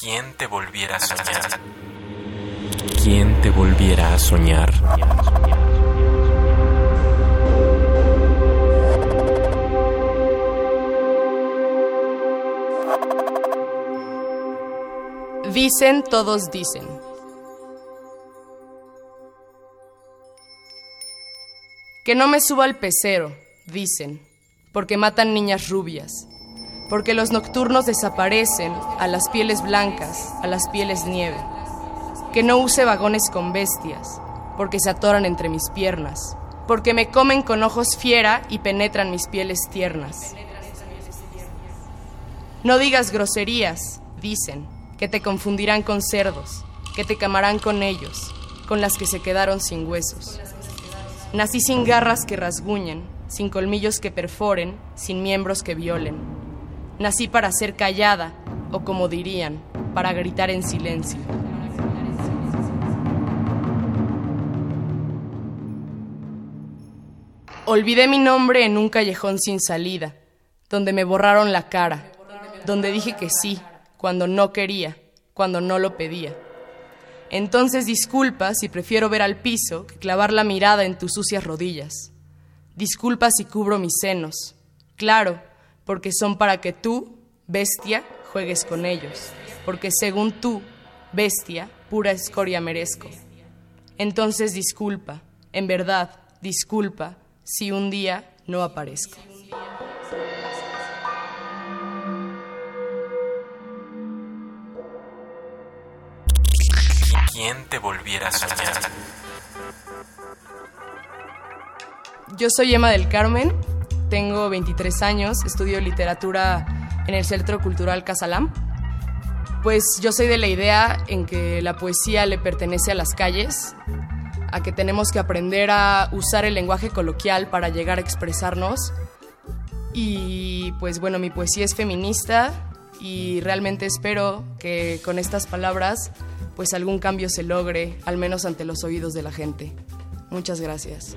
¿Quién te volviera a soñar? ¿Quién te volviera a soñar? Dicen, todos dicen. Que no me suba al pecero, dicen, porque matan niñas rubias, porque los nocturnos desaparecen a las pieles blancas, a las pieles nieve. Que no use vagones con bestias, porque se atoran entre mis piernas, porque me comen con ojos fiera y penetran mis pieles tiernas. No digas groserías, dicen, que te confundirán con cerdos, que te camarán con ellos, con las que se quedaron sin huesos. Nací sin garras que rasguñen, sin colmillos que perforen, sin miembros que violen. Nací para ser callada, o como dirían, para gritar en silencio. Olvidé mi nombre en un callejón sin salida, donde me borraron la cara, donde dije que sí, cuando no quería, cuando no lo pedía. Entonces disculpa si prefiero ver al piso que clavar la mirada en tus sucias rodillas. Disculpa si cubro mis senos. Claro, porque son para que tú, bestia, juegues con ellos. Porque según tú, bestia, pura escoria merezco. Entonces disculpa, en verdad, disculpa si un día no aparezco. ¿Quién te volviera a soñar? Yo soy Emma del Carmen, tengo 23 años, estudio literatura en el Centro Cultural Casalam. Pues yo soy de la idea en que la poesía le pertenece a las calles, a que tenemos que aprender a usar el lenguaje coloquial para llegar a expresarnos. Y pues bueno, mi poesía es feminista y realmente espero que con estas palabras pues algún cambio se logre, al menos ante los oídos de la gente. Muchas gracias.